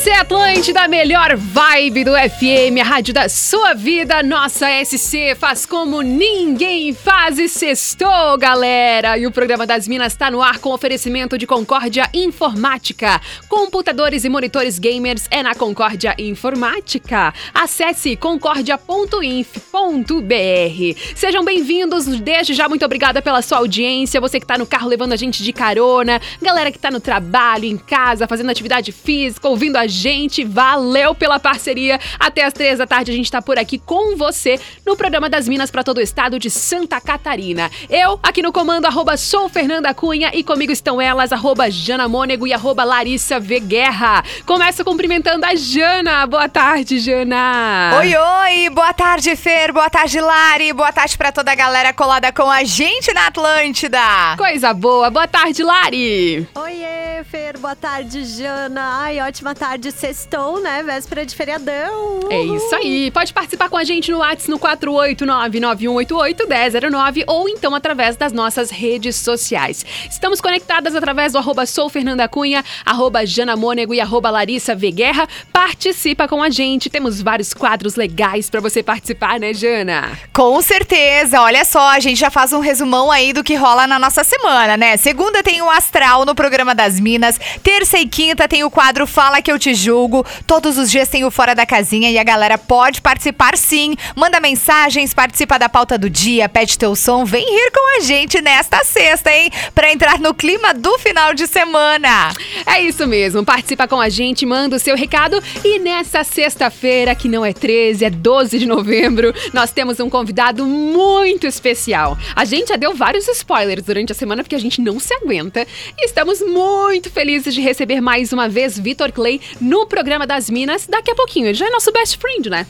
Essa é a Atlântida, melhor vibe do FM, a rádio da sua vida. Nossa SC faz como ninguém faz e sextou, galera. E o programa das Minas está no ar com oferecimento de Concórdia Informática. Computadores e monitores gamers é na Concórdia Informática. Acesse concordia.inf.br. Sejam bem-vindos, desde já muito obrigada pela sua audiência. Você que está no carro levando a gente de carona, galera que está no trabalho, em casa, fazendo atividade física, ouvindo a gente. Valeu pela parceria. Até as três da tarde a gente tá por aqui com você no programa das Minas para todo o estado de Santa Catarina. Eu, aqui no comando, arroba sou Fernanda Cunha e comigo estão elas, arroba Jana Mônego e arroba Larissa V. Guerra. Começa cumprimentando a Jana. Boa tarde, Jana. Oi, oi. Boa tarde, Fer. Boa tarde, Lari. Boa tarde para toda a galera colada com a gente na Atlântida. Coisa boa. Boa tarde, Lari. Oiê, Fer. Boa tarde, Jana. Ai, ótima tarde. Sextou, né? Véspera de feriadão. É isso aí. Pode participar com a gente no WhatsApp no 489-9188-1009 ou então através das nossas redes sociais. Estamos conectadas através do arroba soufernandacunha, arroba janamônego e arroba Larissa Veguerra. Participa com a gente. Temos vários quadros legais para você participar, né, Jana? Com certeza. Olha só, a gente já faz um resumão aí do que rola na nossa semana, né? Segunda tem o Astral no programa das Minas. Terça e quinta tem o quadro Fala que eu te julgo. Todos os dias tem o Fora da Casinha e a galera pode participar sim. Manda mensagens, participa da pauta do dia, pede teu som, vem rir com a gente nesta sexta, hein? Pra entrar no clima do final de semana. É isso mesmo. Participa com a gente, manda o seu recado e nessa sexta-feira, que não é 13, é 12 de novembro, nós temos um convidado muito especial. A gente já deu vários spoilers durante a semana porque a gente não se aguenta e estamos muito felizes de receber mais uma vez Vitor Clay no programa das Minas daqui a pouquinho. Ele já é nosso best friend, né?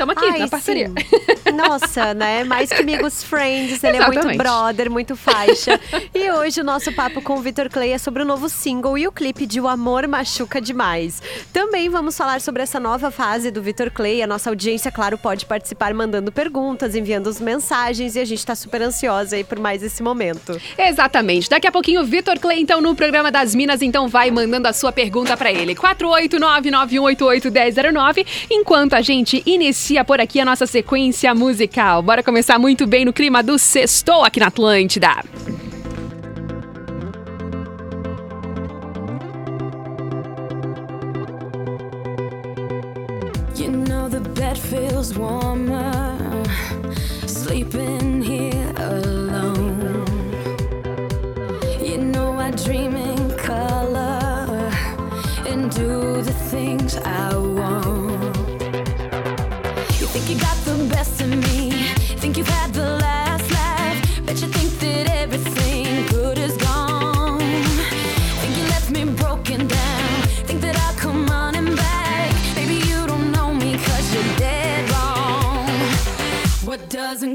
Estamos aqui Ai, na parceria. sim. Nossa, né? Mais que amigos friends, ele é muito Exatamente. brother, muito faixa. E hoje o nosso papo com o Vitor Clay é sobre o novo single e o clipe de O Amor Machuca Demais. Também vamos falar sobre essa nova fase do Vitor Clay. A nossa audiência, claro, pode participar mandando perguntas, enviando as mensagens e a gente tá super ansiosa aí por mais esse momento. Exatamente. Daqui a pouquinho, o Vitor Clay, então, no programa das Minas, então vai mandando a sua pergunta pra ele. 489-9188-1009, enquanto a gente inicia por aqui a nossa sequência musical. Bora começar muito bem no clima do sextou aqui na Atlântida. You know the bed feels warmer sleeping here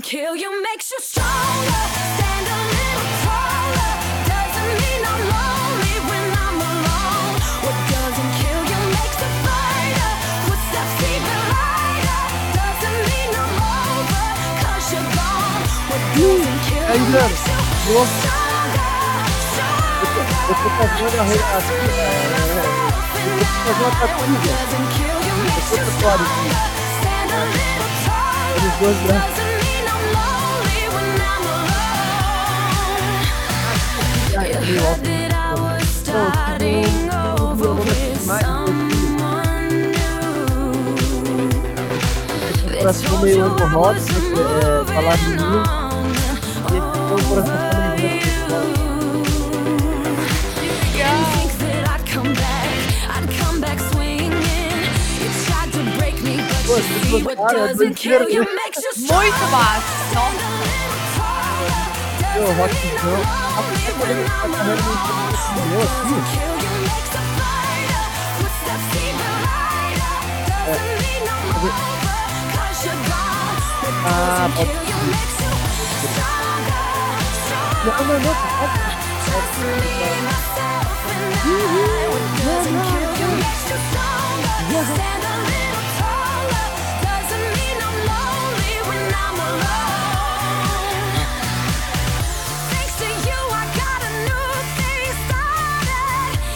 kill you makes you stronger. Stand a little taller. Doesn't mean I'm lonely when I'm alone. What doesn't kill you makes a fighter. Footsteps even lighter. Doesn't mean I'm over cause you're gone. What doesn't kill you makes you stronger. Fazendo a re- aqui, é, eu tô fazendo a tatuagem. Eu ali, ó. O próximo meio ano do rock, é, falar de mim. E esse foi o coração falando Muito massa! Pô, rock não. A pessoa morrendo tá correndo no assim. É. Ah, pode Não, não, não. Pode Uhul. Não, não, não.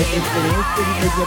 experiencia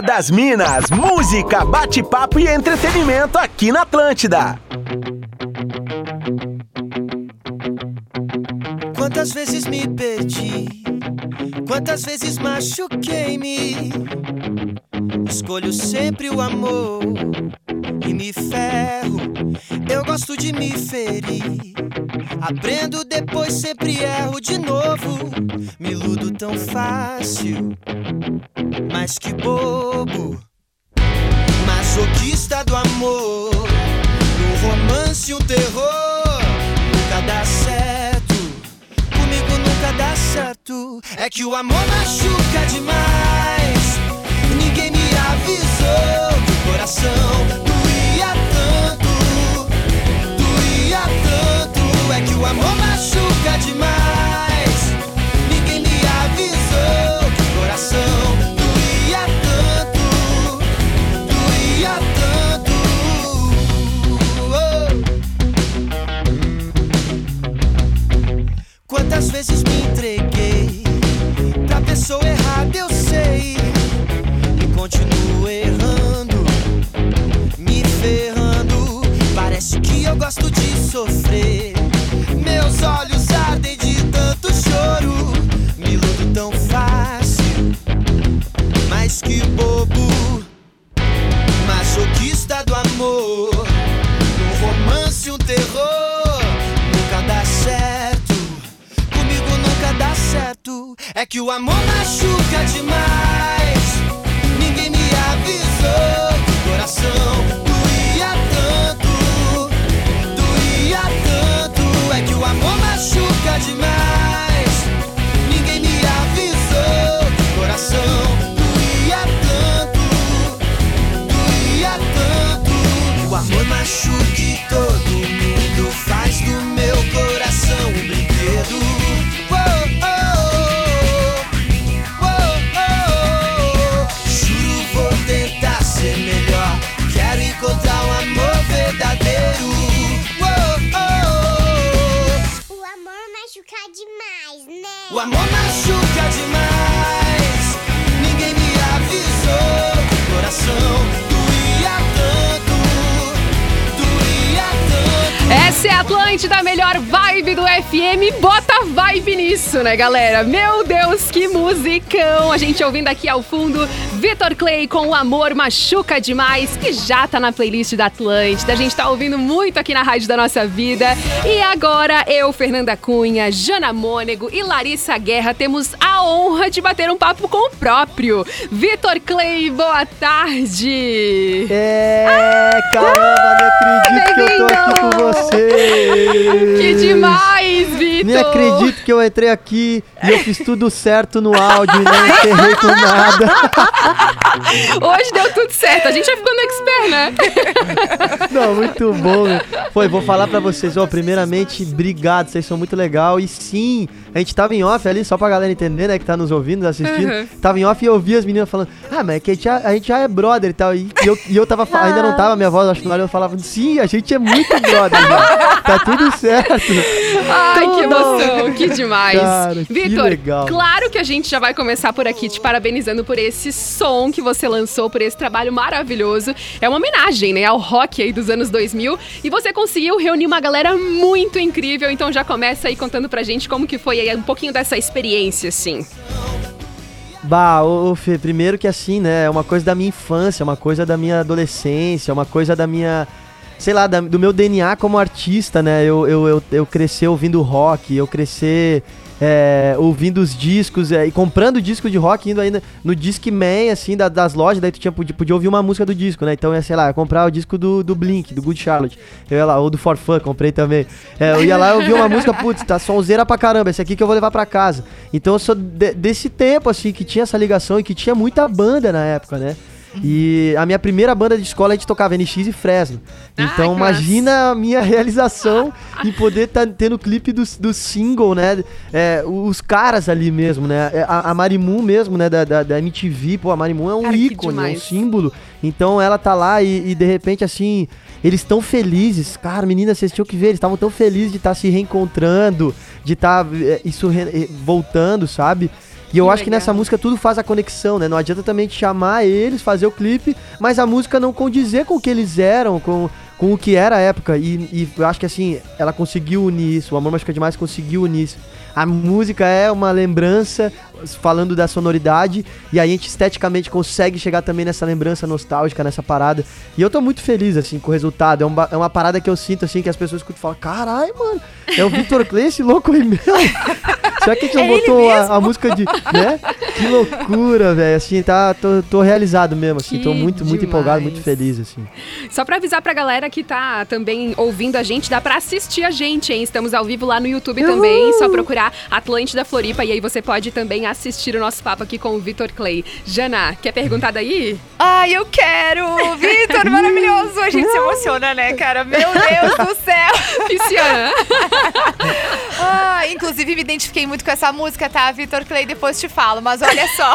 Das Minas, música, bate-papo e entretenimento aqui na Atlântida. Quantas vezes me perdi, quantas vezes machuquei-me. Escolho sempre o amor e me ferro. Eu gosto de me ferir. Aprendo depois, sempre erro de novo. Me iludo tão fácil, mas que bobo. Masoquista do amor, no romance um terror. Nunca dá certo, comigo nunca dá certo. É que o amor machuca demais. Ninguém me avisou que o coração doía tanto, doía tanto. É que o amor machuca demais. Quantas vezes me entreguei pra pessoa errada, eu sei. E continuo errando, me ferrando. Parece que eu gosto de sofrer. Meus olhos ardem de tanto choro. Me iludo tão fácil, mas que bobo. Masoquista do amor, É que o amor machuca demais. Ninguém me avisou que o coração doía tanto, doía tanto. É que o amor machuca demais. Nisso, né, galera? Meu Deus, que musicão! A gente ouvindo aqui ao fundo Vitor Clay com O Amor Machuca Demais, que já tá na playlist da Atlântida. A gente tá ouvindo muito aqui na Rádio da Nossa Vida. E agora eu, Fernanda Cunha, Jana Mônego e Larissa Guerra temos a honra de bater um papo com o próprio Vitor Clay. Boa tarde! É, caramba, não acredito que eu tô aqui com vocês. Que demais! Nem acredito que eu entrei aqui e eu fiz tudo certo no áudio e não enterrei com nada. Hoje deu tudo certo, a gente vai ficando expert, né? Não, muito bom. Foi, vou falar pra vocês, ó, primeiramente, obrigado, vocês são muito legal. E sim, a gente tava em off ali, só pra galera entender, né, que tá nos ouvindo, assistindo. Uhum. Tava em off e eu ouvi as meninas falando, ah, mas é que a gente já, a gente já é brother e tal. E, eu, e eu tava, fa- ainda não tava, minha voz, acho que eu falava, sim, a gente é muito brother. Tá tudo certo. Ai, que emoção, que demais. Vitor, legal. claro que a gente já vai começar por aqui te parabenizando por esse som que você lançou, por esse trabalho maravilhoso. É uma homenagem, né, ao rock aí dos anos 2000. E você conseguiu reunir uma galera muito incrível, então já começa aí contando pra gente como que foi aí um pouquinho dessa experiência, assim. Bah, ô, ô Fê, primeiro que assim, né, é uma coisa da minha infância, é uma coisa da minha adolescência, é uma coisa da minha, sei lá, da- do meu DNA como artista, né, eu, eu, eu, eu crescer ouvindo rock, eu crescer é, ouvindo os discos é, e comprando disco de rock, indo ainda no Discman, assim, da- das lojas, daí tu tinha, podia, podia ouvir uma música do disco, né, então, é, sei lá, comprar o disco do, do Blink, do Good Charlotte, eu ia lá, ou do For Fun, comprei também, É, eu ia lá e ouvia uma música, putz, tá sonzeira pra caramba, esse aqui que eu vou levar pra casa, então eu sou de- desse tempo, assim, que tinha essa ligação e que tinha muita banda na época, né? E a minha primeira banda de escola a gente tocava NX e Fresno. Então que imagina a minha realização em poder tá, ter no clipe do, do single, né? É, os caras ali mesmo, né? É, A, a Marimun mesmo, né? Da, da, da MTV, pô, a Marimun é um Cara, ícone, é um símbolo. Então ela tá lá e, e, de repente assim, eles estão felizes. Cara, meninas, vocês tinham que ver, eles estavam tão felizes de estar se reencontrando, de estar isso re- eh, voltando, sabe? E eu Que acho que nessa legal. música tudo faz a conexão, né? Não adianta também chamar eles, fazer o clipe, mas a música não condizer com o que eles eram, com, com o que era a época. E, e eu acho que assim, ela conseguiu unir isso. O Amor Machuca Demais conseguiu unir isso. A música é uma lembrança, falando da sonoridade, e aí a gente esteticamente consegue chegar também nessa lembrança nostálgica, nessa parada. E eu tô muito feliz, assim, com o resultado. É, um ba- é uma parada que eu sinto, assim, que as pessoas escutam e falam: caralho, mano, é o Vitor Clay, esse louco aí mesmo. Será que a gente não É botou a, a música de. né? Que loucura, velho. Assim, tá. Tô, tô realizado mesmo, assim. tô Que muito, muito empolgado, muito demais. feliz, assim. Só pra avisar pra galera que tá também ouvindo a gente, dá pra assistir a gente, hein? Estamos ao vivo lá no YouTube também, só procurar Atlântida Floripa e aí você pode também assistir o nosso papo aqui com o Vitor Clay. Jana, quer perguntar daí? Ai, eu quero! Vitor, maravilhoso! A gente se emociona, né, cara? Meu Deus do céu! Pisciana. Ah, inclusive, me identifiquei muito com essa música, tá, Vitor Clay? Depois te falo, mas olha só.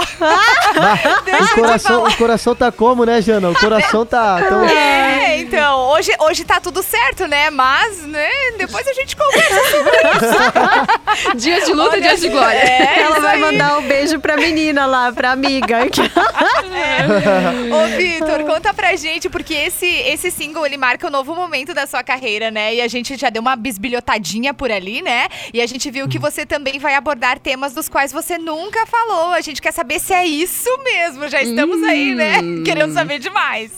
Deixa o, coração, o coração tá como, né, Jana? O coração tá. Tão... É, então, hoje, hoje tá tudo certo, né? Mas, né, depois a gente conversa sobre Dias de luta, Olha dias de glória. É, Ela isso vai aí. Mandar um beijo pra menina lá, pra amiga. Ô, Vitor, conta pra gente, porque esse, esse single, ele marca um novo momento da sua carreira, né? E a gente já deu uma bisbilhotadinha por ali, né? E a gente viu que você também vai abordar temas dos quais você nunca falou. A gente quer saber se é isso mesmo. Já estamos aí, né? Querendo saber demais.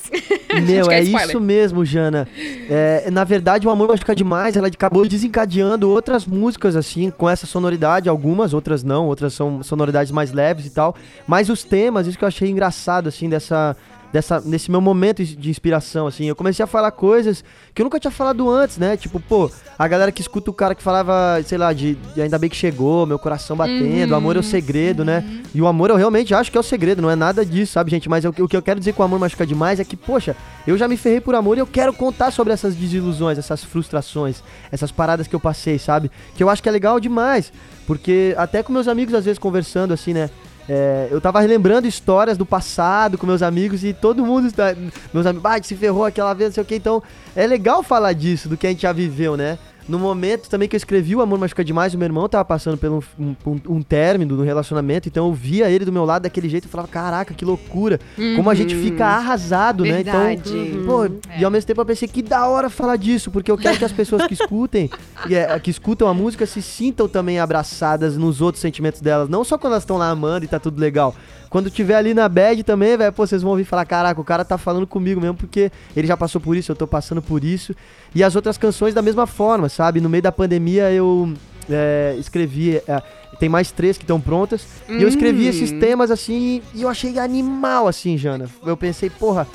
Meu, é spoiler. isso mesmo, Jana. É, na verdade, o Amor Machuca Demais, ela acabou desencadeando outras músicas, assim, com essa sonoridade. Algumas, outras não. Outras são sonoridades mais leves e tal. Mas os temas, isso que eu achei engraçado, assim, dessa... Dessa, nesse meu momento de inspiração, assim, eu comecei a falar coisas que eu nunca tinha falado antes, né? Tipo, pô, a galera que escuta o cara que falava, sei lá, de, de ainda bem que chegou, meu coração batendo, amor é o segredo, né? E o amor eu realmente acho que é o segredo, não é nada disso, sabe, gente? Mas o, que- o que eu quero dizer com o amor machuca demais é que, poxa, eu já me ferrei por amor e eu quero contar sobre essas desilusões, essas frustrações, essas paradas que eu passei, sabe? Que eu acho que é legal demais. Porque até com meus amigos, às vezes, conversando assim, né? É, eu tava relembrando histórias do passado com meus amigos e todo mundo, meus amigos, ah, se ferrou aquela vez, não sei o que. Então, é legal falar disso, do que a gente já viveu, né? No momento também que eu escrevi O Amor Machuca Demais, o meu irmão tava passando por um, um, um término do relacionamento, então eu via ele do meu lado daquele jeito e falava, caraca, que loucura, como a gente fica arrasado, né? Verdade. Então, pô, e ao mesmo tempo eu pensei, que da hora falar disso, porque eu quero que as pessoas que escutem, e, é, que escutam a música, se sintam também abraçadas nos outros sentimentos delas, não só quando elas estão lá amando e tá tudo legal. Quando tiver ali na bad também, velho, pô, vocês vão ouvir falar, caraca, o cara tá falando comigo mesmo, porque ele já passou por isso, eu tô passando por isso. E as outras canções da mesma forma, sabe? No meio da pandemia eu é, escrevi. é, tem mais três que estão prontas. E eu escrevi esses temas assim e eu achei animal, assim, Jana. Eu pensei, porra,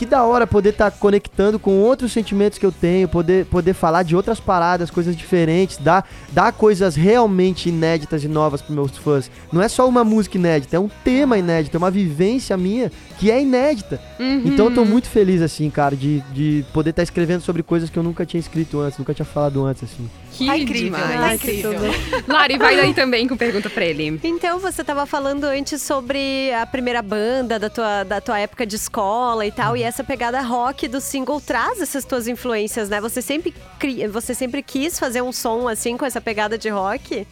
que da hora poder estar conectando com outros sentimentos que eu tenho, poder, poder falar de outras paradas, coisas diferentes, dar, dar coisas realmente inéditas e novas pros meus fãs. Não é só uma música inédita, é um tema inédito, é uma vivência minha que é inédita. Então eu tô muito feliz, assim, cara, de, de poder estar escrevendo sobre coisas que eu nunca tinha escrito antes, nunca tinha falado antes, assim. Que Tá incrível, demais. tá incrível. Lari, vai daí também com pergunta pra ele. Então, você tava falando antes sobre a primeira banda da tua, da tua época de escola e tal, e essa pegada rock do single traz essas tuas influências, né? Você sempre, cri... você sempre quis fazer um som assim com essa pegada de rock?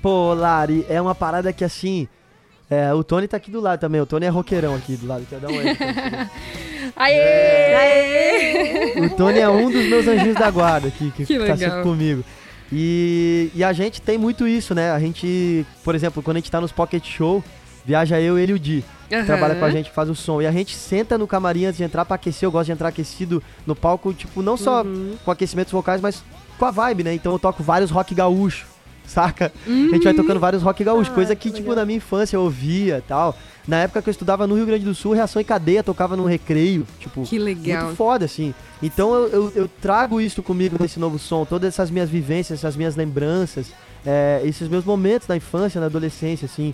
Pô, Lari, é uma parada que assim. É, o Tony tá aqui do lado também. O Tony é roqueirão aqui do lado. Quer dar um Tony? Aê! O Tony é um dos meus anjinhos da guarda aqui, que, Que tá legal. sempre comigo. E, e a gente tem muito isso, né? A gente, por exemplo, quando a gente tá nos pocket show, viaja eu, ele e o Di. que Aham. Trabalha com a gente, faz o som. E a gente senta no camarim antes de entrar pra aquecer. Eu gosto de entrar aquecido no palco, tipo, não só com aquecimentos vocais, mas com a vibe, né? Então eu toco vários rock gaúcho, saca? A gente vai tocando vários rock gaúcho, coisa que, tipo, na minha infância eu ouvia e tal. Na época que eu estudava no Rio Grande do Sul, Reação em Cadeia tocava no recreio, tipo, Que legal. muito foda, assim. Então eu, eu, eu trago isso comigo nesse novo som, todas essas minhas vivências, essas minhas lembranças, é, esses meus momentos na infância, na adolescência, assim.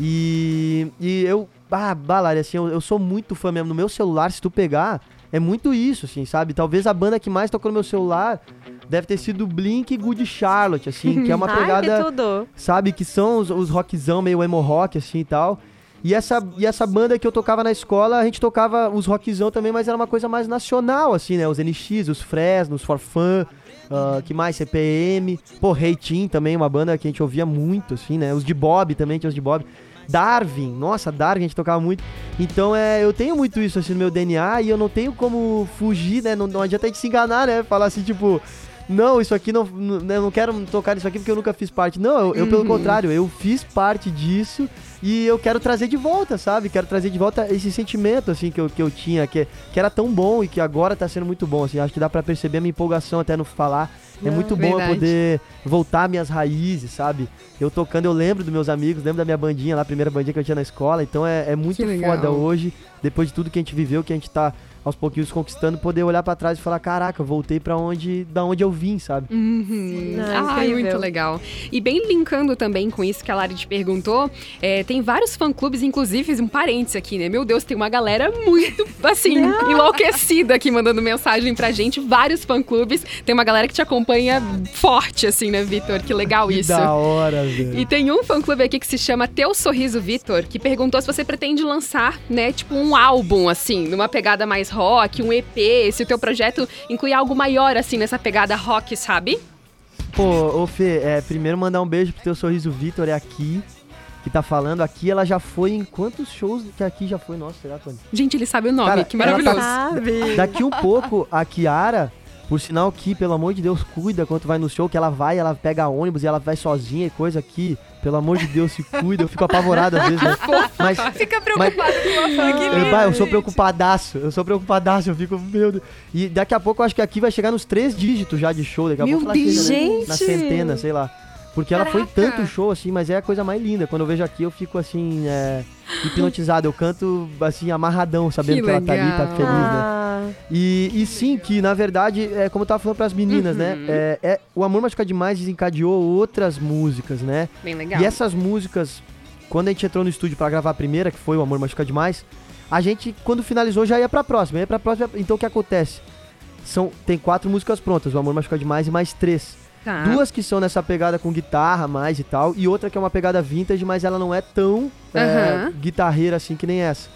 E, e eu, ah, Balari, assim, eu, eu sou muito fã mesmo. No meu celular, se tu pegar, é muito isso, assim, sabe? Talvez a banda que mais tocou no meu celular deve ter sido Blink e Good Charlotte, assim, que é uma Ai, que pegada tudo! sabe? Que são os, os rockzão, meio emo rock, assim e tal. E essa, e essa banda que eu tocava na escola, a gente tocava os rockzão também, mas era uma coisa mais nacional, assim, né? Os NX, os Fresnos, For Fun, ah, que mais? CPM. Pô, Hey Team também, uma banda que a gente ouvia muito, assim, né? Os de Bob também, tinha os de Bob. Darwin, nossa, Darwin a gente tocava muito. Então é, eu tenho muito isso assim no meu DNA e eu não tenho como fugir, né? Não, não adianta a gente se enganar, né? Falar assim, tipo, não, isso aqui não, não, eu não quero tocar isso aqui porque eu nunca fiz parte. Não, eu, eu, pelo contrário, eu fiz parte disso e eu quero trazer de volta, sabe? Quero trazer de volta esse sentimento, assim, que eu, que eu tinha, que, que era tão bom e que agora tá sendo muito bom, assim. Acho que dá pra perceber a minha empolgação até no falar. É Não, muito bom eu poder voltar minhas raízes, sabe? Eu tocando, eu lembro dos meus amigos, lembro da minha bandinha lá, a primeira bandinha que eu tinha na escola. Então é, é muito foda hoje, depois de tudo que a gente viveu, que a gente tá aos pouquinhos conquistando, poder olhar pra trás e falar, caraca, eu voltei pra onde, da onde eu vim, sabe? Uhum. Ah, incrível. muito legal. E bem linkando também com isso que a Lari te perguntou, é, tem vários fã-clubes, inclusive, um parênteses aqui, né? Meu Deus, tem uma galera muito, assim, enlouquecida aqui mandando mensagem pra gente. Vários fã-clubes. Tem uma galera que te acompanha forte, assim, né, Vitor? Que legal Que isso. da hora, velho. E tem um fã-clube aqui que se chama Teu Sorriso Vitor, que perguntou se você pretende lançar, né, tipo um álbum, assim, numa pegada mais rock, um EP, se o teu projeto inclui algo maior, assim, nessa pegada rock, sabe? Pô, ô Fê, é, primeiro mandar um beijo pro teu sorriso Vitor, é aqui, que tá falando. Aqui ela já foi em quantos shows que aqui já foi? Nossa, será, Tony? Gente, ele sabe o nome, Cara, que maravilhoso. tá- Sabe? Daqui um pouco, a Kiara, por sinal que, pelo amor de Deus, cuida quando vai no show, que ela vai, ela pega ônibus e ela vai sozinha e coisa aqui. Pelo amor de Deus, se cuida. Eu fico apavorado às vezes, né? Mas, Fica preocupado com uma fã que eu, eu sou preocupadaço, eu sou preocupadaço, eu fico, meu Deus. E daqui a pouco eu acho que aqui vai chegar nos três dígitos já de show, daqui a Meu pouco né, Deus! na centena, sei lá. Porque ela foi Caraca! tanto show, assim, mas é a coisa mais linda. Quando eu vejo aqui, eu fico, assim, é, hipnotizado. Eu canto, assim, amarradão, sabendo Que que, ela tá ali, tá feliz, né? E, e sim, que na verdade, é, como eu tava falando pras meninas, né? Uhum. É, é- o Amor Machuca Demais desencadeou outras músicas, né? Bem legal. E essas músicas, quando a gente entrou no estúdio pra gravar a primeira, que foi o Amor Machuca Demais, a gente, quando finalizou, já ia pra próxima. Ia pra próxima. Então o que acontece? São, tem quatro músicas prontas, o Amor Machuca Demais e mais três. Tá. Duas que são nessa pegada com guitarra mais e tal, e outra que é uma pegada vintage, mas ela não é tão é, Aham. guitarreira assim que nem essa.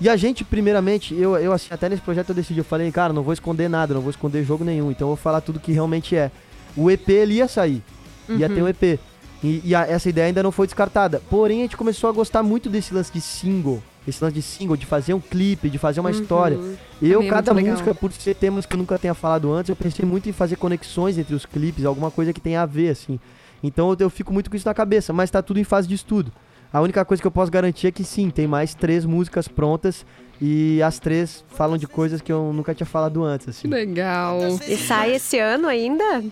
E a gente, primeiramente, eu, eu assim, até nesse projeto eu decidi, eu falei, cara, não vou esconder nada, não vou esconder jogo nenhum, então eu vou falar tudo que realmente é. O EP ele ia sair, ia Uhum. ter um EP. E, e a- essa ideia ainda não foi descartada. Porém, a gente começou a gostar muito desse lance de single. Esse lance de single, de fazer um clipe, de fazer uma história. Eu, Também é cada música, por ser temas que eu nunca tenha falado antes, eu pensei muito em fazer conexões entre os clipes, alguma coisa que tenha a ver, assim. Então eu, eu fico muito com isso na cabeça, mas tá tudo em fase de estudo. A única coisa que eu posso garantir é que sim, tem mais três músicas prontas e as três falam de coisas que eu nunca tinha falado antes, Que assim. legal. e sai esse ano ainda?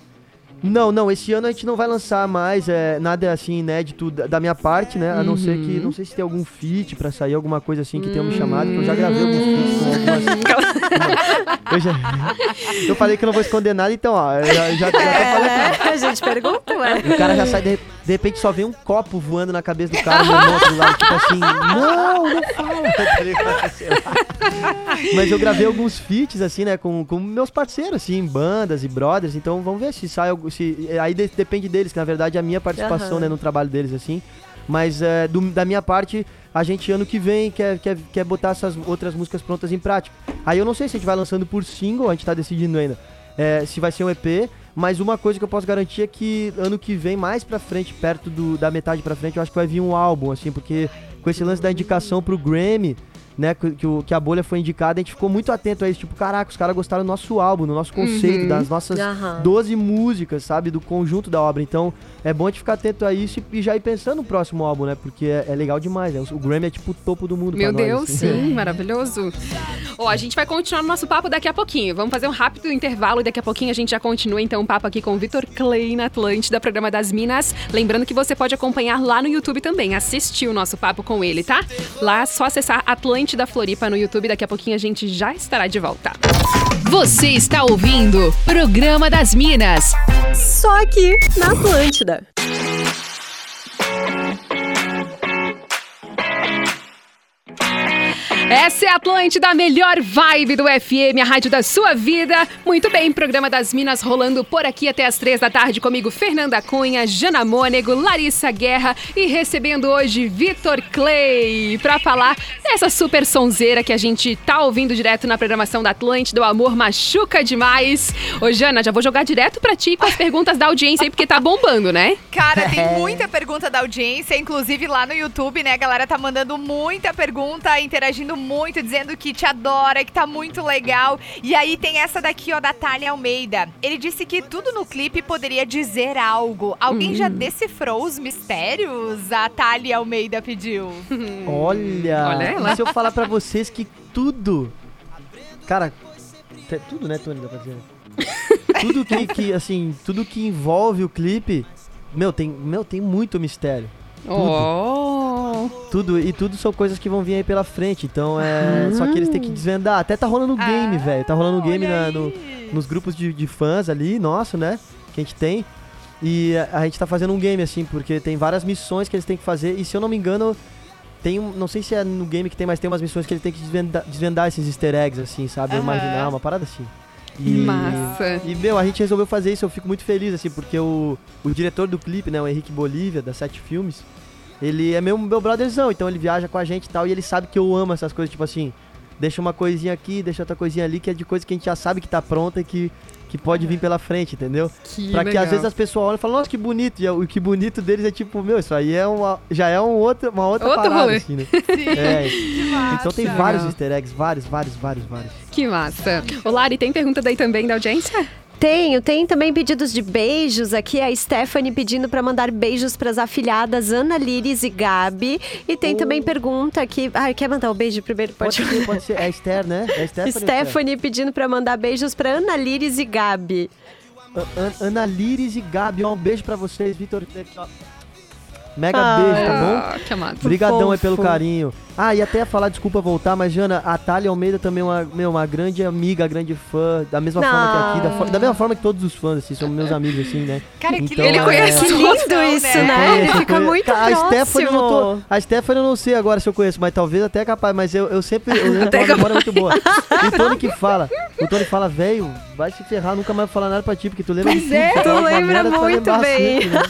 Não, não, esse ano a gente não vai lançar mais é, nada assim inédito da, minha parte, né? A não ser que, Uhum. não sei se tem algum feat pra sair, alguma coisa assim que tenham me chamado, que eu já gravei alguns feats com algumas. eu, já, eu falei que eu não vou esconder nada, então, ó, eu já, já, já tô falando. É, a gente pergunta, ué. O cara já sai, de, de repente só vem um copo voando na cabeça do cara, meu irmão do lado, tipo assim, não, não fala. Tá. Mas eu gravei alguns feats, assim, né, com, com meus parceiros, assim, bandas e brothers, então vamos ver se sai algo, se, aí de- depende deles, que na verdade é a minha participação, Aham. né, no trabalho deles, assim. Mas é, do- da minha parte, a gente ano que vem quer, quer, quer botar essas outras músicas prontas em prática. Aí eu não sei se a gente vai lançando por single, a gente tá decidindo ainda, é, se vai ser um EP, mas uma coisa que eu posso garantir é que ano que vem, mais pra frente, perto do- da metade pra frente, eu acho que vai vir um álbum, assim, porque com esse lance da indicação pro Grammy, né, que, que o- que a bolha foi indicada, a gente ficou muito atento a isso, tipo, caraca, os caras gostaram do nosso álbum, do nosso conceito, Uhum. das nossas Aham. 12 músicas, sabe, do conjunto da obra. Então, é bom a gente ficar atento a isso e, e já ir pensando no próximo álbum, né, porque é, é legal demais, né? O, o Grammy é tipo o topo do mundo Meu pra nós, Deus, assim. sim, maravilhoso. Ó, a gente vai continuar no nosso papo daqui a pouquinho. Vamos fazer um rápido intervalo e daqui a pouquinho a gente já continua então o papo aqui com o Vitor Clay na Atlântida, programa das Minas. Lembrando que você pode acompanhar lá no YouTube também, assistir o nosso papo com ele, tá? Lá é só acessar Atlântida Floripa no YouTube. Daqui a pouquinho a gente já estará de volta. Você está ouvindo Programa das Minas. Só aqui na Atlântida. Essa é a Atlântida, a melhor vibe do FM, a rádio da sua vida. Muito bem, programa das Minas rolando por aqui até as três da tarde comigo, Fernanda Cunha, Jana Mônego, Larissa Guerra e recebendo hoje Vitor Clay pra falar dessa super sonzeira que a gente tá ouvindo direto na programação da Atlântida, o amor machuca demais. Ô Jana, já vou jogar direto pra ti com as perguntas da audiência aí, porque tá bombando, né? Cara, tem muita pergunta da audiência, inclusive lá no YouTube, né? A galera tá mandando muita pergunta, interagindo muito, dizendo que te adora, que tá muito legal. E aí tem essa daqui, ó, da Thalia Almeida. Ele disse que tudo no clipe poderia dizer algo. Alguém já decifrou os mistérios? A Thalia Almeida pediu. Olha, Olha ela. se eu falar pra vocês que tudo. Cara, te- tudo, né, Tony? Dá pra dizer. tudo que, que, assim, tudo que envolve o clipe, meu, tem, meu, tem muito mistério. Oh. Tudo, e tudo são coisas que vão vir aí pela frente. Então é. Só que eles têm que desvendar. Até tá rolando game, velho. Tá rolando game na- no- nos grupos de, de fãs ali, nosso, né? Que a gente tem. E a, a gente tá fazendo um game, assim, porque tem várias missões que eles têm que fazer. E se eu não me engano, tem um. Não sei se é no game que tem, mas tem umas missões que ele tem que desvendar, desvendar esses easter eggs, assim, sabe? Ou Aham. Imaginar, uma parada assim. Que massa. E, meu, a gente resolveu fazer isso, eu fico muito feliz, assim, porque o, o diretor do clipe, né, o Henrique Bolívia, da Sete Filmes, ele é meu, meu brotherzão, então ele viaja com a gente e tal, e ele sabe que eu amo essas coisas, tipo assim, deixa uma coisinha aqui, deixa outra coisinha ali, que é de coisa que a gente já sabe que tá pronta e que, que pode vir pela frente, entendeu? Que pra que legal. às vezes as pessoas olham e falam, nossa, que bonito, e o que bonito deles é tipo, meu, isso aí é uma, já é um outro, uma outra Outro parada, rolê. assim, né? É, então tem vários easter eggs, vários, vários, vários, vários. Que massa. Ô Lari, tem pergunta daí também da audiência? Tenho, tem também pedidos de beijos aqui. A Stephanie pedindo pra mandar beijos pras afilhadas Ana Liris e Gabi. E tem também pergunta aqui. Ai, quer mandar o beijo primeiro? Pode Pode. ser, pode ser, é a Esther, né? É a Stephanie? Stephanie pedindo pra mandar beijos pra Ana Liris e Gabi. An- Ana Liris e Gabi, um beijo pra vocês, Vitor. Mega Ah, beijo, tá bom? Ah, que amado. Obrigadão aí pelo carinho. Ah, e até falar, desculpa voltar, mas Jana, a Thalia Almeida também é uma, meu, uma grande amiga, grande fã, da mesma forma que aqui, da, da mesma forma que todos os fãs, assim, são meus amigos, assim, né? Cara, que Então, Ele é- conhece Que lindo isso, Eu né? conheço, Ele fica conheço. muito a Stephanie, eu próximo. não tô, a Stephanie eu não sei agora se eu conheço, mas talvez até é capaz, mas eu, eu sempre, eu Até uma memória muito boa. O Tony que fala, o Tony fala, velho, vai se ferrar, nunca mais vou falar nada pra ti, porque tu lembra Pois de tudo, é, tu lembra muito bem. sempre, né?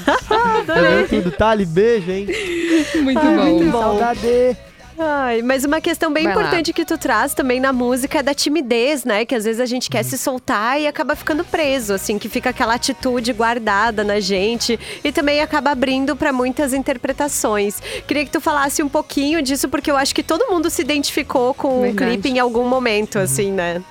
Eu lembro tudo, Thali, beijo, hein? Muito Ai, bom. muito bom. Saudade. Ai, mas uma questão bem Vai lá. importante que tu traz também na música é da timidez, né? Que às vezes a gente quer se soltar e acaba ficando preso, assim, que fica aquela atitude guardada na gente e também acaba abrindo para muitas interpretações. Queria que tu falasse um pouquinho disso, porque eu acho que todo mundo se identificou com o clipe em algum momento, assim, né?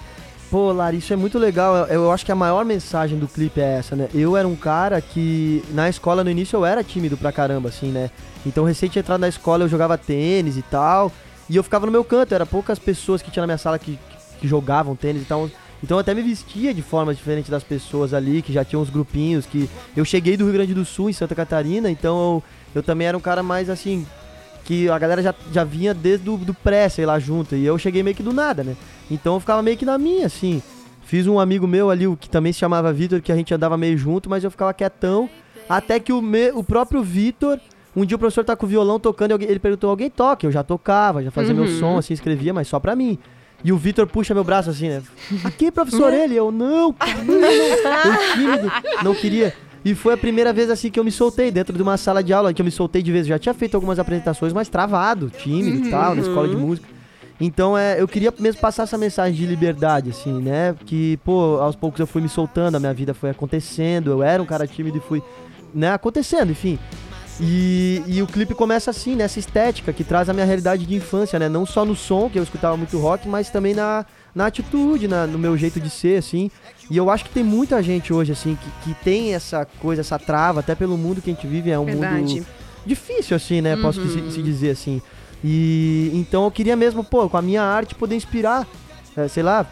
Pô, Lari, isso é muito legal. Eu, eu acho que a maior mensagem do clipe é essa, né? Eu era um cara que na escola no início eu era tímido pra caramba, assim, né? Então, recente entrar na escola eu jogava tênis e tal. E eu ficava no meu canto, era poucas pessoas que tinha na minha sala que, que jogavam tênis e tal. Então eu até me vestia de forma diferente das pessoas ali, que já tinham uns grupinhos, que eu cheguei do Rio Grande do Sul, em Santa Catarina, então eu, eu também era um cara mais assim, que a galera já, já vinha desde do, do pré, sei lá, junto, e eu cheguei meio que do nada, né? Então eu ficava meio que na minha, assim. Fiz um amigo meu ali, o que também se chamava Vitor, que a gente andava meio junto, mas eu ficava quietão, até que o, me, o próprio Vitor, um dia o professor tá com o violão tocando, e ele perguntou, alguém toca? Eu já tocava, já fazia meu som, assim, escrevia, mas só pra mim. E o Vitor puxa meu braço assim, né? Aqui, professor, ele. Eu, não, não, não. Eu tímido, não queria. E foi a primeira vez assim que eu me soltei dentro de uma sala de aula, que eu me soltei de vez. Eu já tinha feito algumas apresentações, mas travado, tímido e tal, na escola de música. Então, é, eu queria mesmo passar essa mensagem de liberdade, assim, né? Que, pô, aos poucos eu fui me soltando, a minha vida foi acontecendo, eu era um cara tímido e fui, né, acontecendo, enfim. E, e o clipe começa assim, nessa estética que traz a minha realidade de infância, né? Não só no som, que eu escutava muito rock, mas também na, na atitude, na- no meu jeito de ser, assim. E eu acho que tem muita gente hoje, assim, que, que tem essa coisa, essa trava, até pelo mundo que a gente vive, é um Verdade. mundo difícil, assim, né? Posso Uhum. se, se dizer assim. E então eu queria mesmo, pô, com a minha arte poder inspirar, é, sei lá,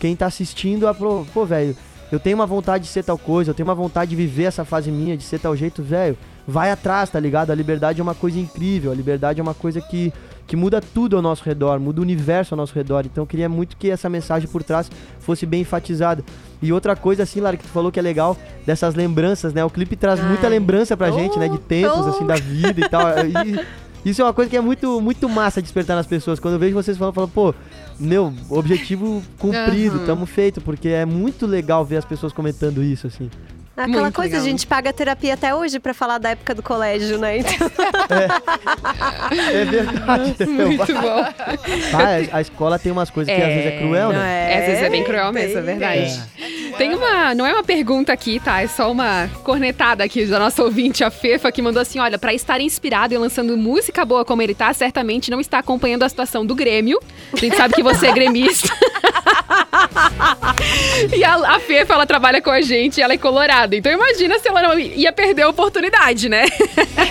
quem tá assistindo a, pô, velho, eu tenho uma vontade de ser tal coisa, eu tenho uma vontade de viver essa fase minha, de ser tal jeito, velho. Vai atrás, tá ligado? A liberdade é uma coisa incrível, a liberdade é uma coisa que, que muda tudo ao nosso redor, muda o universo ao nosso redor. Então eu queria muito que essa mensagem por trás fosse bem enfatizada. E outra coisa, assim, Lara, que tu falou que é legal, dessas lembranças, né? O clipe traz muita lembrança pra gente, né? De tempos, assim, da vida e tal. E Isso é uma coisa que é muito, muito massa despertar nas pessoas. Quando eu vejo vocês falando, eu falo, pô, meu, objetivo cumprido, Aham. tamo feito, porque é muito legal ver as pessoas comentando isso, assim. Aquela Muito coisa, legal. a gente paga terapia até hoje pra falar da época do colégio, né? Então, É verdade. Muito bom. Ah, a, a escola tem umas coisas que às vezes é cruel, não né? É, às vezes é bem cruel mesmo, é verdade. Tem uma, não é uma pergunta aqui, tá? É só uma cornetada aqui da nossa ouvinte, a Fefa, que mandou assim: olha, pra estar inspirado e lançando música boa como ele tá, certamente não está acompanhando a situação do Grêmio. A gente sabe que você é gremista. e a, a Fefa, ela trabalha com a gente, ela é colorada. Então imagina se ela não ia perder a oportunidade, né?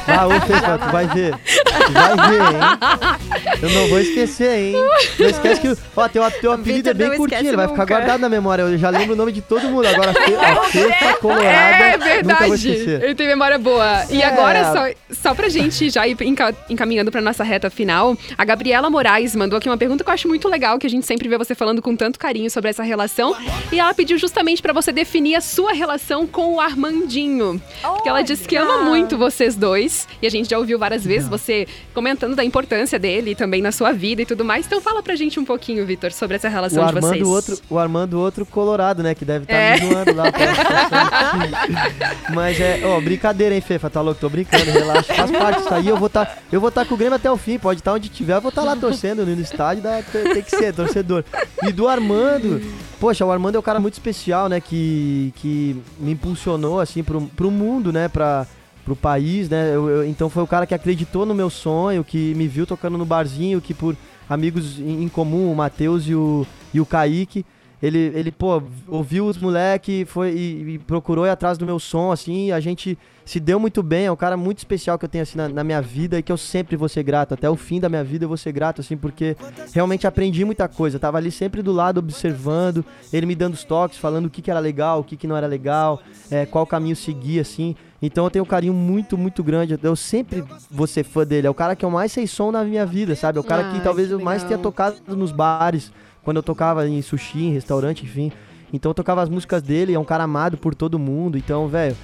Ah, ô Fefa, tu vai ver. Tu vai ver, hein? Eu não vou esquecer, hein? Não esquece que. Ó, teu, teu apelido é bem curtinho, ele vai ficar guardado na memória. Eu já lembro o nome de todo mundo. Agora, a a Fefa Colorada. É Nunca vou verdade. Ele tem memória boa. E É. agora, só, só pra gente já ir enca- encaminhando pra nossa reta final, a Gabriela Moraes mandou aqui uma pergunta que eu acho muito legal, que a gente sempre vê você falando com tanto carinho sobre essa relação. E ela pediu justamente pra você definir a sua relação com o Armandinho. Porque ela disse que ama muito vocês dois. E a gente já ouviu várias vezes você comentando da importância dele também na sua vida e tudo mais. Então fala pra gente um pouquinho, Vitor, sobre essa O relação de vocês. Armando, outro, o Armando, outro colorado, né? Que deve estar É. me zoando lá. situação. Mas é, ó, brincadeira, hein, Fefa? Tá louco? Tô brincando, relaxa. Faz parte disso aí. Eu vou estar eu vou tá com o Grêmio até o fim. Pode estar onde tiver, eu vou estar lá torcendo no estádio. Dá, tem, tem que ser, torcedor. E do Armando, poxa, o Armando é um cara muito especial, né? Que, que me impulsionou, assim, pro, pro mundo, né? Pra, pro país, né? Eu- eu- então foi o cara que acreditou no meu sonho, que me viu tocando no barzinho, que por amigos em, em comum, o Matheus e o, e o Kaique, ele, ele, pô, ouviu os moleque foi, e, e procurou ir atrás do meu som, assim, a gente se deu muito bem, é um cara muito especial que eu tenho, assim, na, na minha vida e que eu sempre vou ser grato, até o fim da minha vida eu vou ser grato, assim, porque realmente aprendi muita coisa, eu tava ali sempre do lado, observando, ele me dando os toques, falando o que que era legal, o que que não era legal, é, qual caminho seguir, assim, então eu tenho um carinho muito, muito grande. Eu sempre vou ser fã dele. É o cara que eu mais sei som na minha vida, sabe? É o cara Ai, que talvez que eu mais tenha tocado nos bares, quando eu tocava em sushi, em restaurante, enfim. Então eu tocava as músicas dele, é um cara amado por todo mundo. Então, velho,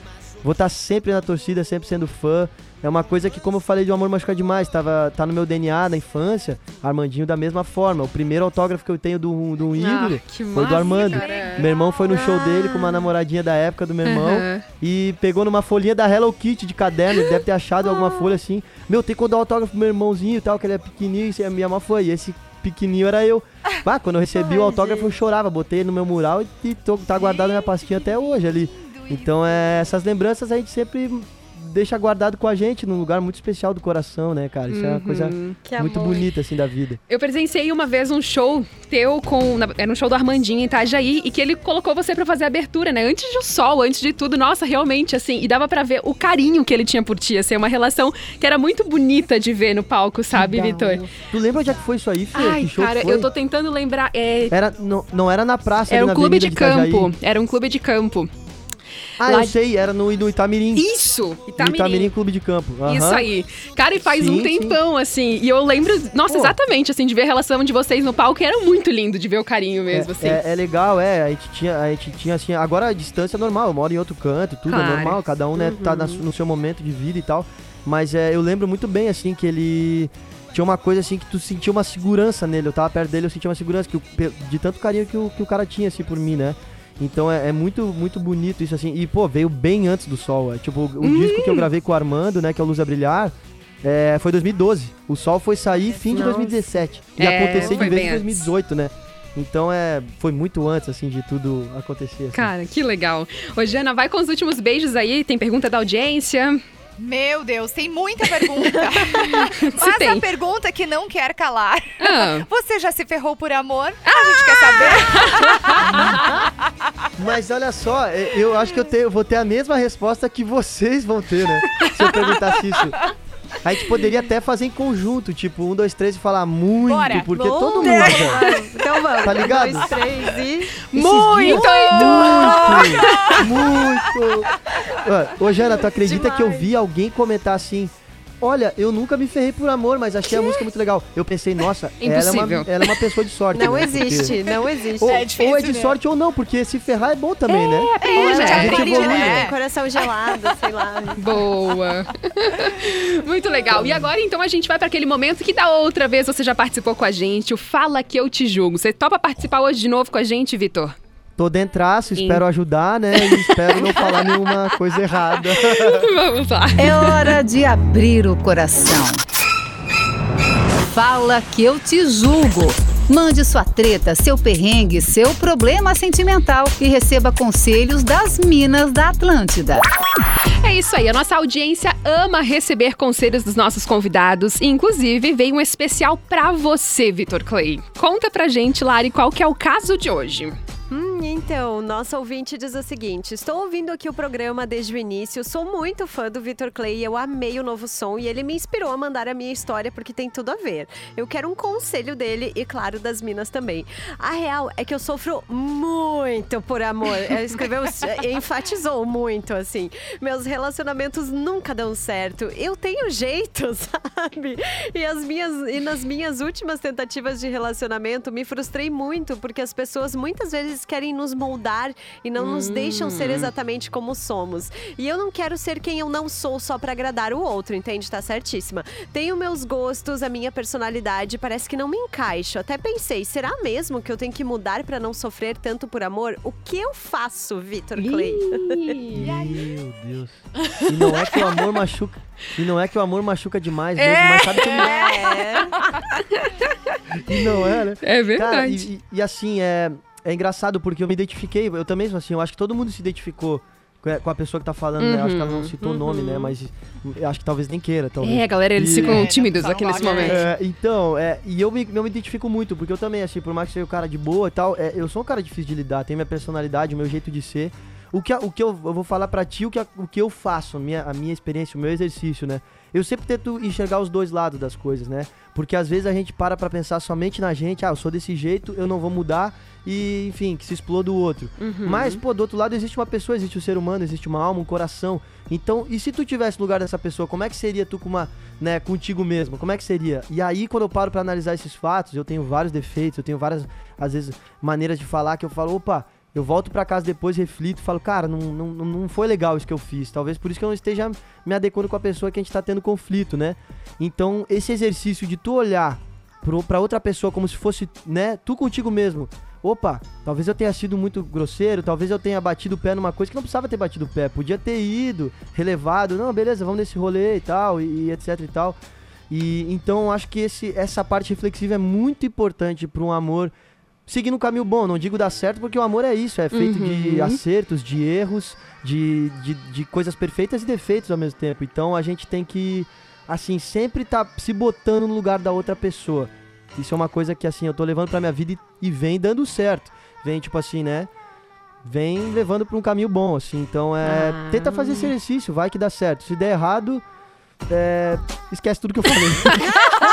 vou estar sempre na torcida, sempre sendo fã. É uma coisa que, como eu falei de um amor machucar demais, tava, tá no meu DNA na infância, Armandinho da mesma forma. O primeiro autógrafo que eu tenho do, do ídolo Ah, que foi do Armando. cara. Meu irmão foi no show dele com uma namoradinha da época do meu irmão Aham. e pegou numa folhinha da Hello Kitty de caderno, ele deve ter achado alguma folha assim. Meu, tem que dar autógrafo pro meu irmãozinho e tal, que ele é pequenininho, e a minha mãe foi. E esse pequenininho era eu. Bah, quando eu recebi o autógrafo eu chorava, botei no meu mural e tô, tá guardado na minha pastinha até hoje ali. Então, é, essas lembranças a gente sempre deixa guardado com a gente num lugar muito especial do coração, né, cara? Isso é uma coisa Que muito bonita assim da vida. Eu presenciei uma vez um show teu com. na- Era um show do Armandinho em Itajaí e que ele colocou você pra fazer a abertura, né? Antes do sol, antes de tudo. Nossa, realmente, assim. E dava pra ver o carinho que ele tinha por ti. Assim, uma relação que era muito bonita de ver no palco, sabe, Vitor? Tu lembra onde é que foi isso aí, Fê? Ai, que show cara, foi? eu tô tentando lembrar. É, Era, não, não era na praça, era um clube de Itajaí. campo. Era um clube de campo. Ah, Lá eu sei, era no, no Itamirim. Isso! No Itamirim. Itamirim Clube de Campo. aham. Isso aí. Cara, e faz um Sim, sim. tempão, assim. E eu lembro, nossa, Pô. exatamente, assim, de ver a relação de vocês no palco. Era muito lindo de ver o carinho mesmo, assim. É, é legal, é. A gente tinha, a gente tinha assim. Agora a distância é normal, eu moro em outro canto, tudo é normal, cada um, né, tá na no seu momento de vida e tal. Mas é, eu lembro muito bem, assim, que ele. Tinha uma coisa assim que tu sentia uma segurança nele. Eu tava perto dele, eu sentia uma segurança que pe- de tanto carinho que o, que o cara tinha, assim, por mim, né? Então é, é muito, muito bonito isso, assim. E, pô, veio bem antes do Sol. É. Tipo, o Hum. disco que eu gravei com o Armando, né, que é o Luz a Brilhar, é, foi 2012. O Sol foi sair fim de Nossa. 2017. E É, acontecer foi de vez em antes. 2018, né? Então é, foi muito antes, assim, de tudo acontecer. assim. Cara, que legal. Ô, Jana, vai com os últimos beijos aí. Tem pergunta da audiência. Meu Deus, tem muita pergunta. Se Mas tem. a pergunta que não quer calar. Ah, Você já se ferrou por amor? A gente quer saber. Mas olha só, é, eu acho que eu, tenho- eu vou ter a mesma resposta que vocês vão ter, né? Se eu perguntasse isso. A gente poderia até fazer em conjunto, tipo, um, dois, três e falar muito, Bora. porque Bom, todo mundo. velho, Então vamos. Tá ligado? Um, dois, três e. Muito! Muito! Muito! Ô, Ô, Jana, tu acredita Demais. que eu vi alguém comentar assim? Olha, eu nunca me ferrei por amor, mas achei a música muito legal. Eu pensei, nossa, ela é, uma, ela é uma pessoa de sorte. Não né? Porque- existe, não existe. Ou É é, difícil ou é de mesmo. sorte ou não, porque se ferrar é bom também, né? Ou a gente é, aprende, aprende, né? né? Coração gelado, sei lá. Boa. Muito legal. E agora, então, a gente vai para aquele momento que da outra vez você já participou com a gente, o Fala Que Eu Te Julgo. Você topa participar hoje de novo com a gente, Vitor? Tô dentraço, espero ajudar, né? E espero não falar nenhuma coisa errada. Vamos lá. É hora de abrir o coração. Fala que eu te julgo. Mande sua treta, seu perrengue, seu problema sentimental e receba conselhos das Minas da Atlântida. É isso aí, a nossa audiência ama receber conselhos dos nossos convidados. E, inclusive, veio um especial pra você, Vitor Clay. Conta pra gente, Lari, qual que é o caso de hoje. Hum, então, nosso ouvinte diz o seguinte: estou ouvindo aqui o programa desde o início, sou muito fã do Vitor Clay, eu amei o novo som e ele me inspirou a mandar a minha história porque tem tudo a ver. Eu quero um conselho dele e, claro, das minas também. A real é que eu sofro muito por amor. Ele escreveu, enfatizou muito, assim. Meus relacionamentos nunca dão certo. Eu tenho jeito, sabe? E, as minhas, e nas minhas últimas tentativas de relacionamento, me frustrei muito porque as pessoas muitas vezes querem nos moldar e não nos deixam ser exatamente como somos. E eu não quero ser quem eu não sou só pra agradar o outro, entende? Tá certíssima. Tenho meus gostos, a minha personalidade, parece que não me encaixo. Até pensei, será mesmo que eu tenho que mudar pra não sofrer tanto por amor? O que eu faço, Vitor Clay? Meu Deus. E não é que o amor machuca. E não é que o amor machuca demais mesmo, mas sabe que É. E não é, né? É Cara, verdade. e, e- e assim, é, é engraçado porque eu me identifiquei, eu também assim, eu acho que todo mundo se identificou com a- pessoa que tá falando, né? Eu acho que ela não citou o nome, né? Mas eu acho que talvez nem queira, talvez. É, galera, eles E- ficam É, tímidos não aqui nesse falam momento. É, então, é, e eu me, eu me identifico muito, porque eu também, assim, por mais que seja um cara de boa e tal, é, eu sou um cara difícil de lidar, tenho minha personalidade, o meu jeito de ser. O que, o que eu, eu vou falar pra ti, o que, o que eu faço, a minha, a minha experiência, o meu exercício, né? Eu sempre tento enxergar os dois lados das coisas, né? Porque às vezes a gente para pra pensar somente na gente, ah, eu sou desse jeito, eu não vou mudar, e enfim, que se exploda o outro. Mas, pô, do outro lado existe uma pessoa, existe o ser humano, existe uma alma, um coração. Então, e se tu tivesse no lugar dessa pessoa, como é que seria tu com uma, né, contigo mesmo? Como é que seria? E aí, quando eu paro pra analisar esses fatos, eu tenho vários defeitos, eu tenho várias, às vezes, maneiras de falar que eu falo, opa, eu volto pra casa depois, reflito, falo, cara, não, não, não foi legal isso que eu fiz. Talvez por isso que eu não esteja me adequando com a pessoa que a gente tá tendo conflito, né? Então, esse exercício de tu olhar pro, pra outra pessoa como se fosse, né, tu contigo mesmo. Opa, talvez eu tenha sido muito grosseiro, talvez eu tenha batido o pé numa coisa que não precisava ter batido o pé, podia ter ido, relevado, não, beleza, vamos nesse rolê e tal, e, e etc e tal. E então acho que esse, essa parte reflexiva é muito importante para um amor seguir no caminho bom. Não digo dar certo, porque o amor é isso, é feito de acertos, de erros, de, de, de coisas perfeitas e defeitos ao mesmo tempo. Então a gente tem que, assim, sempre tá se botando no lugar da outra pessoa. Isso é uma coisa que, assim, eu tô levando pra minha vida e, e vem dando certo. Vem, tipo assim, né? Vem levando pra um caminho bom, assim. Então, é. Ah. Tenta fazer esse exercício, vai que dá certo. Se der errado, é, esquece tudo que eu falei.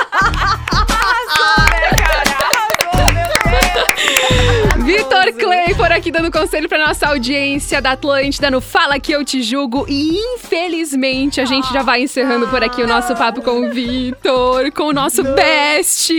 aqui dando conselho pra nossa audiência da Atlântida no Fala Que Eu Te Julgo. E infelizmente a gente já vai encerrando por aqui o nosso papo com o Vitor, com o nosso best.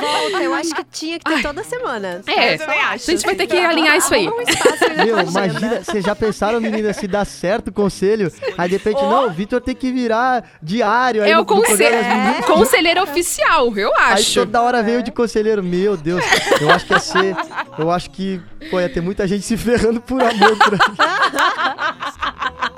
Volta, eu acho que tinha que ter toda semana. É, Eu a gente vai ter que alinhar isso aí. Um aí Meu, imagina, vocês já pensaram, menina, se dá certo o conselho? Aí de repente, não, o Vitor tem que virar diário. Aí É o conselho, meninas. conselheiro oficial, eu Aí acho. toda hora veio de conselheiro. Meu Deus, eu acho que ia ser. Eu acho que pô, ia ter muita gente se ferrando por amor.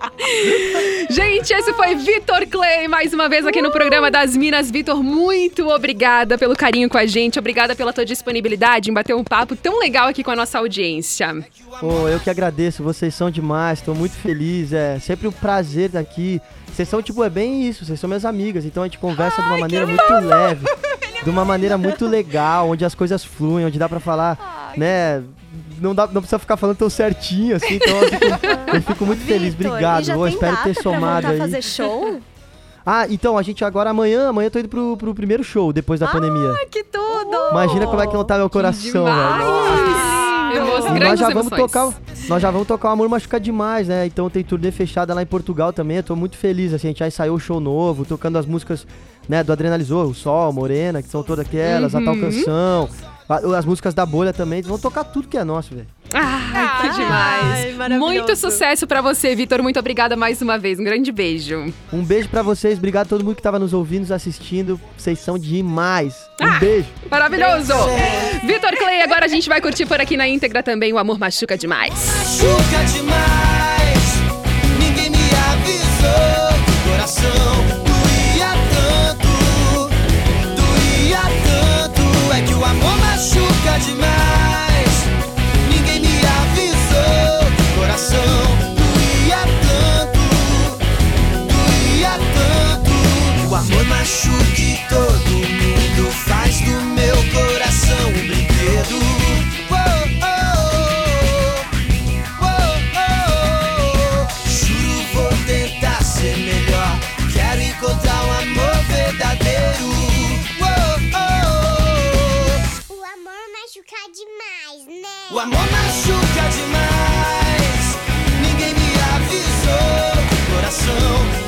Gente, esse foi Vitor Clay, mais uma vez aqui no programa das Minas. Vitor, muito obrigada pelo carinho com a gente, obrigada pela tua disponibilidade em bater um papo tão legal aqui com a nossa audiência. Pô, eu que agradeço, vocês são demais, tô muito feliz. É sempre um prazer estar aqui. Vocês são, tipo, é bem isso, vocês são minhas amigas, então a gente conversa de uma maneira muito leve, de uma maneira muito legal, onde as coisas fluem, onde dá para falar, Ai, né? Não, dá, não precisa ficar falando tão certinho, assim, então eu fico, eu fico muito Victor, feliz. Obrigado, eu espero ter somado aí. fazer show? Ah, então, a gente agora amanhã, amanhã eu tô indo pro, pro primeiro show depois da ah, pandemia. Ah, que tudo! Imagina como é que não tá meu coração, velho. Nós já vamos emoções. tocar, nós já vamos tocar o Amor Machuca demais, né? Então tem turnê fechada lá em Portugal também. Eu tô muito feliz assim, a gente já ensaiou o show novo, tocando as músicas né, do Adrenalizou, o Sol, Morena, que são todas aquelas, uhum. a tal uhum. canção, as músicas da bolha também, vão tocar tudo que é nosso, velho. Ah, que demais! Ai, Muito sucesso para você, Vitor. Muito obrigada mais uma vez. Um grande beijo. Um beijo para vocês. Obrigado a todo mundo que estava nos ouvindo, nos assistindo. Vocês são demais. Um ah, beijo. Maravilhoso. Vitor Clay, agora a gente vai curtir por aqui na íntegra também o Amor Machuca Demais. Machuca demais. Ninguém me avisou. Coração world.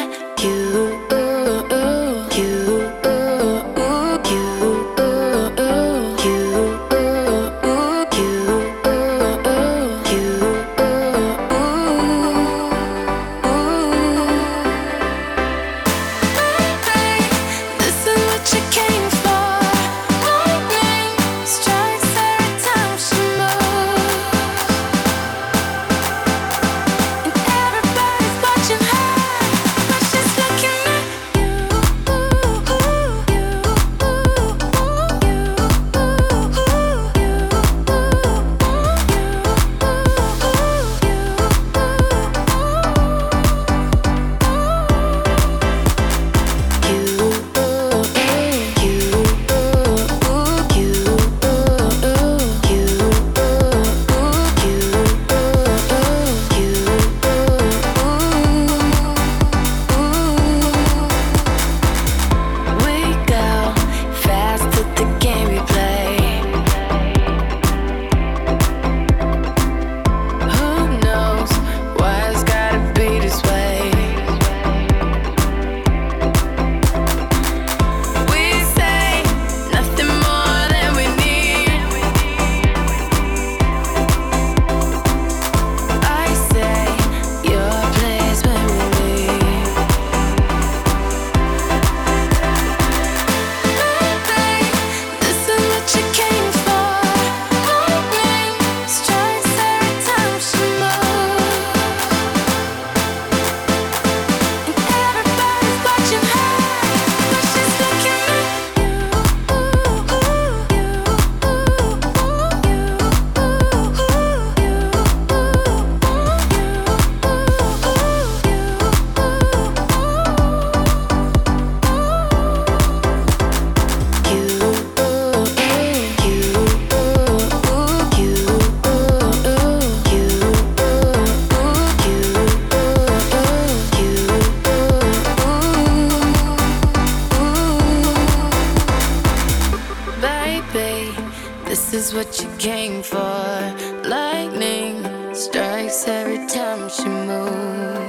strikes every time she moves.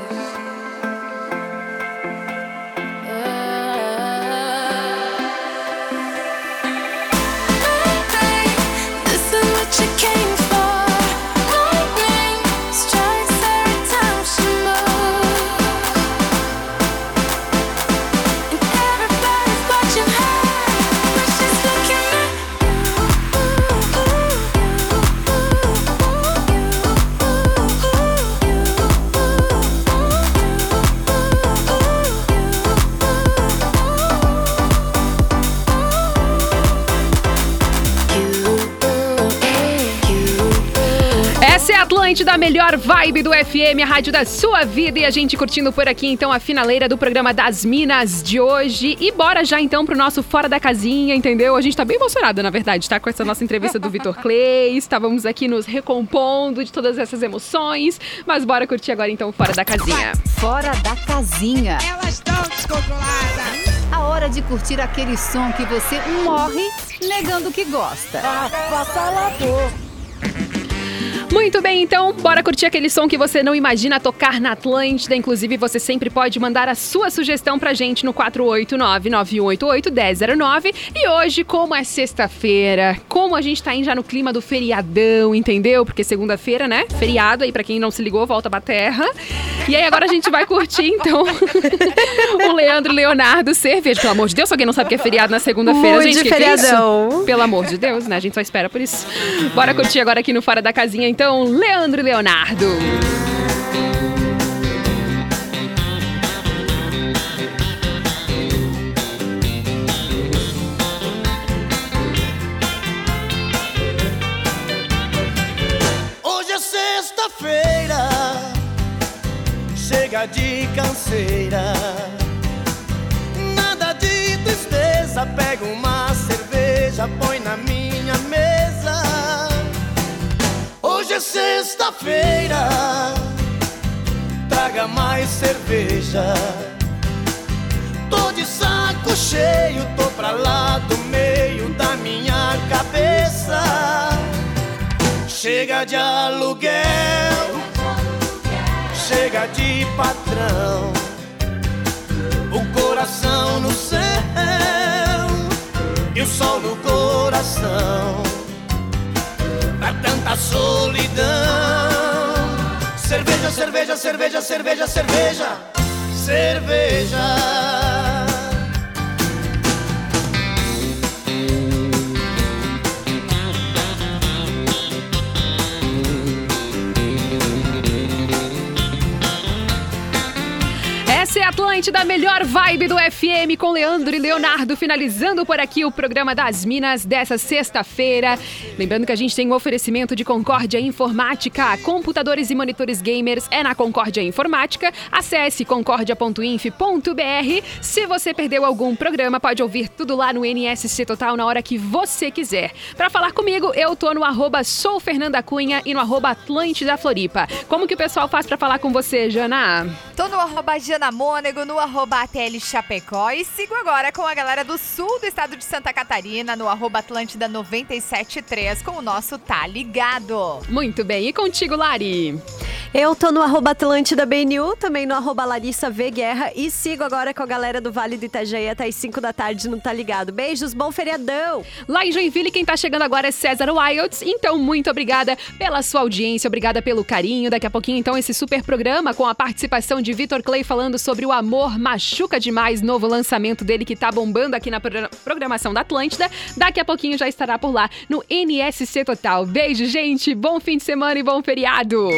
Melhor vibe do FM, a rádio da sua vida. E a gente curtindo por aqui, então, a finaleira do programa das Minas de hoje. E bora já, então, pro nosso Fora da Casinha, entendeu? A gente tá bem emocionada, na verdade, tá? Com essa nossa entrevista do Vitor Clay. Estávamos aqui nos recompondo de todas essas emoções. Mas bora curtir agora, então, Fora da Casinha. Fora da casinha. Elas estão descontroladas. A hora de curtir aquele som que você morre negando que gosta. Muito bem, então, bora curtir aquele som que você não imagina tocar na Atlântida. Inclusive, você sempre pode mandar a sua sugestão pra gente no 489-9188-1009. E hoje, como é sexta-feira, como a gente tá indo já no clima do feriadão, entendeu? Porque segunda-feira, né? Feriado aí, pra quem não se ligou, volta pra terra. E aí, agora a gente vai curtir, então, o Leandro Leonardo Cerveja. Pelo amor de Deus, alguém não sabe que é feriado na segunda-feira, gente? Que que é feriadão. Pelo amor de Deus, né? A gente só espera por isso. Bora curtir agora aqui no Fora da Casinha, então, Leandro e Leonardo. Hoje é sexta-feira, chega de canseira. Nada de tristeza, pega uma cerveja, põe na minha mesa. Hoje é sexta-feira, traga mais cerveja. Tô de saco cheio, tô pra lá do meio da minha cabeça. Chega de aluguel, chega de patrão, o coração no céu e o sol no coração. Pra tanta solidão, cerveja, cerveja, cerveja, cerveja, cerveja, cerveja. A Atlântida, melhor vibe do FM com Leandro e Leonardo, finalizando por aqui o programa das Minas dessa sexta-feira. Lembrando que a gente tem um oferecimento de Concórdia Informática, computadores e monitores gamers é na Concórdia Informática. Acesse concordia.inf.br. Se você perdeu algum programa, pode ouvir tudo lá no NSC Total na hora que você quiser. Para falar comigo, eu tô no arroba sou Fernanda Cunha e no arroba Atlântida Floripa. Como que o pessoal faz para falar com você, Jana? Tô no arroba Jana Mônego, no arroba ATL Chapecó e sigo agora com a galera do sul do estado de Santa Catarina, no arroba Atlântida 973, com o nosso Tá Ligado. Muito bem, e contigo, Lari? Eu tô no arroba Atlântida BNU, também no arroba Larissa V Guerra e sigo agora com a galera do Vale do Itajaí até as 5 da tarde, não tá ligado? Beijos, bom feriadão! Lá em Joinville, quem tá chegando agora é César Wilds. Então, muito obrigada pela sua audiência, obrigada pelo carinho. Daqui a pouquinho, então, esse super programa com a participação de Vitor Clay falando sobre o amor machuca demais, novo lançamento dele que tá bombando aqui na progra- programação da Atlântida. Daqui a pouquinho já estará por lá no NSC Total. Beijo, gente, bom fim de semana e bom feriado.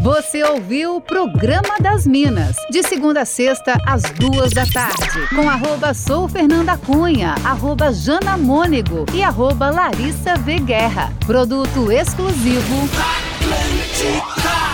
Você ouviu o Programa das Minas, de segunda a sexta, às duas da tarde, com arroba sou Fernanda Cunha, arroba Jana Mônego e arroba Larissa V Guerra. Produto exclusivo Atlântica.